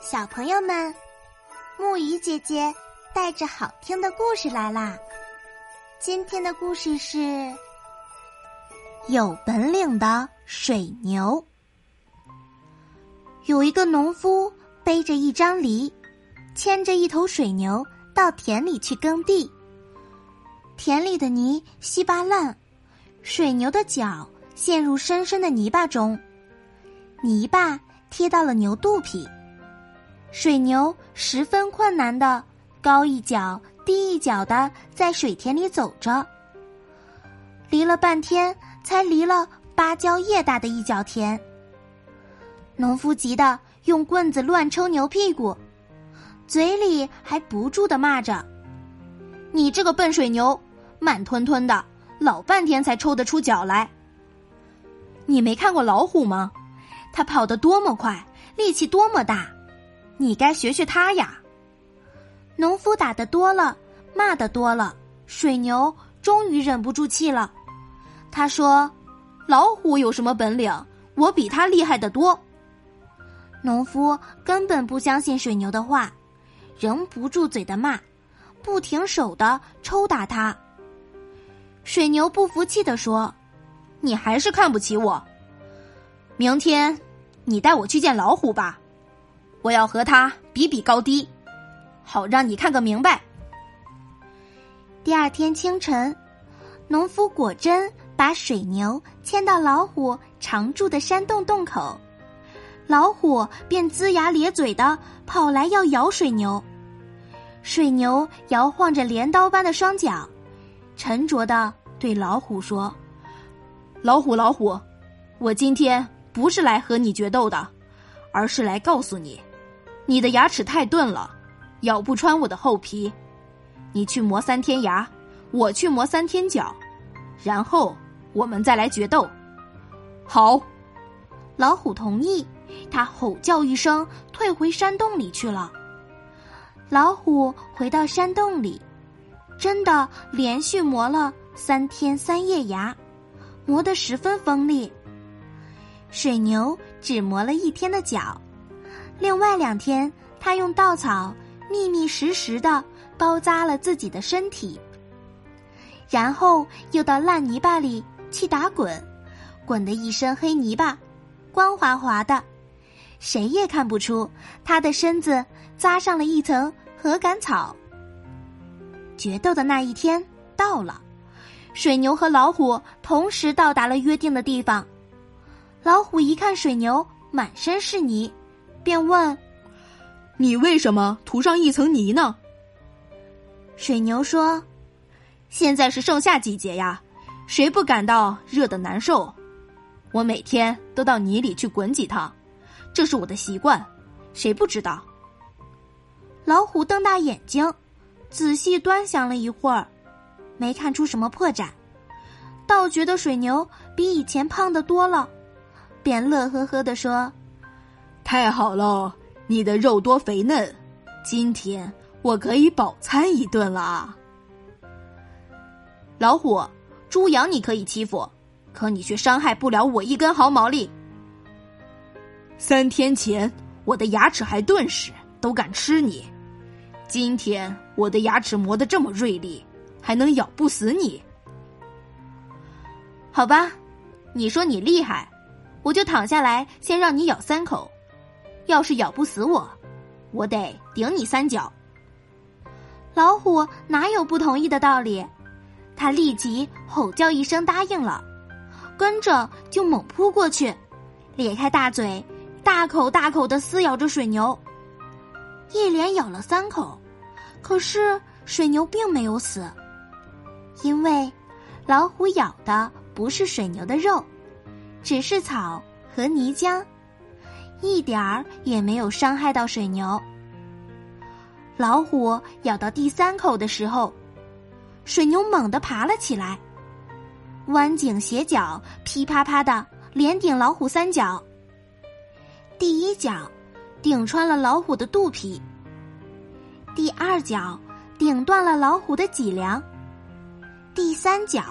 小朋友们，木鱼姐姐带着好听的故事来啦！今天的故事是有本领的水牛。有一个农夫背着一张犁，牵着一头水牛到田里去耕地。田里的泥稀巴烂，水牛的脚陷入深深的泥巴中，泥巴贴到了牛肚皮。水牛十分困难的，高一脚低一脚的在水田里走着，犁了半天才犁了芭蕉叶大的一角田。农夫急得用棍子乱抽牛屁股，嘴里还不住的骂着：“你这个笨水牛，慢吞吞的，老半天才抽得出脚来。你没看过老虎吗？它跑得多么快，力气多么大。”你该学学他呀！农夫打的多了，骂的多了，水牛终于忍不住气了。他说：“老虎有什么本领？我比他厉害的多。”农夫根本不相信水牛的话，仍不住嘴的骂，不停手的抽打他。水牛不服气的说：“你还是看不起我。明天，你带我去见老虎吧。”我要和他比比高低，好让你看个明白。第二天清晨，农夫果真把水牛牵到老虎常住的山洞洞口，老虎便龇牙咧嘴的跑来要咬水牛。水牛摇晃着镰刀般的双脚，沉着的对老虎说：“老虎，老虎，我今天不是来和你决斗的，而是来告诉你。”你的牙齿太钝了，咬不穿我的厚皮。你去磨三天牙，我去磨三天脚，然后我们再来决斗。好，老虎同意。他吼叫一声，退回山洞里去了。老虎回到山洞里，真的连续磨了三天三夜牙，磨得十分锋利。水牛只磨了一天的脚。另外两天，他用稻草密密实实的包扎了自己的身体，然后又到烂泥巴里去打滚，滚得一身黑泥巴，光滑滑的，谁也看不出他的身子扎上了一层禾杆草。决斗的那一天到了，水牛和老虎同时到达了约定的地方。老虎一看水牛满身是泥。便问：“你为什么涂上一层泥呢？”水牛说：“现在是盛夏季节呀，谁不感到热的难受？我每天都到泥里去滚几趟，这是我的习惯。谁不知道？”老虎瞪大眼睛，仔细端详了一会儿，没看出什么破绽，倒觉得水牛比以前胖的多了，便乐呵呵的说。太好了，你的肉多肥嫩，今天我可以饱餐一顿了啊。老虎、猪羊你可以欺负，可你却伤害不了我一根毫毛粒。三天前我的牙齿还钝时，都敢吃你；今天我的牙齿磨得这么锐利，还能咬不死你？好吧，你说你厉害，我就躺下来先让你咬三口。要是咬不死我，我得顶你三脚。老虎哪有不同意的道理？他立即吼叫一声答应了，跟着就猛扑过去，咧开大嘴，大口大口的撕咬着水牛。一连咬了三口，可是水牛并没有死，因为老虎咬的不是水牛的肉，只是草和泥浆。一点儿也没有伤害到水牛。老虎咬到第三口的时候，水牛猛地爬了起来，弯颈斜角，噼啪啪的连顶老虎三脚。第一脚顶穿了老虎的肚皮，第二脚顶断了老虎的脊梁，第三脚，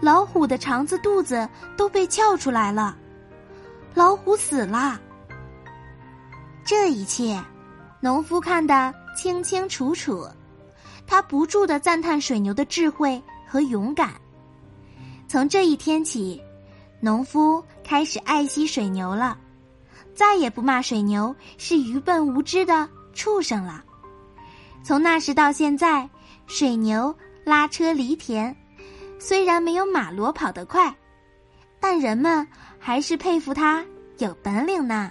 老虎的肠子、肚子都被撬出来了，老虎死了。这一切，农夫看得清清楚楚，他不住的赞叹水牛的智慧和勇敢。从这一天起，农夫开始爱惜水牛了，再也不骂水牛是愚笨无知的畜生了。从那时到现在，水牛拉车犁田，虽然没有马骡跑得快，但人们还是佩服它有本领呢。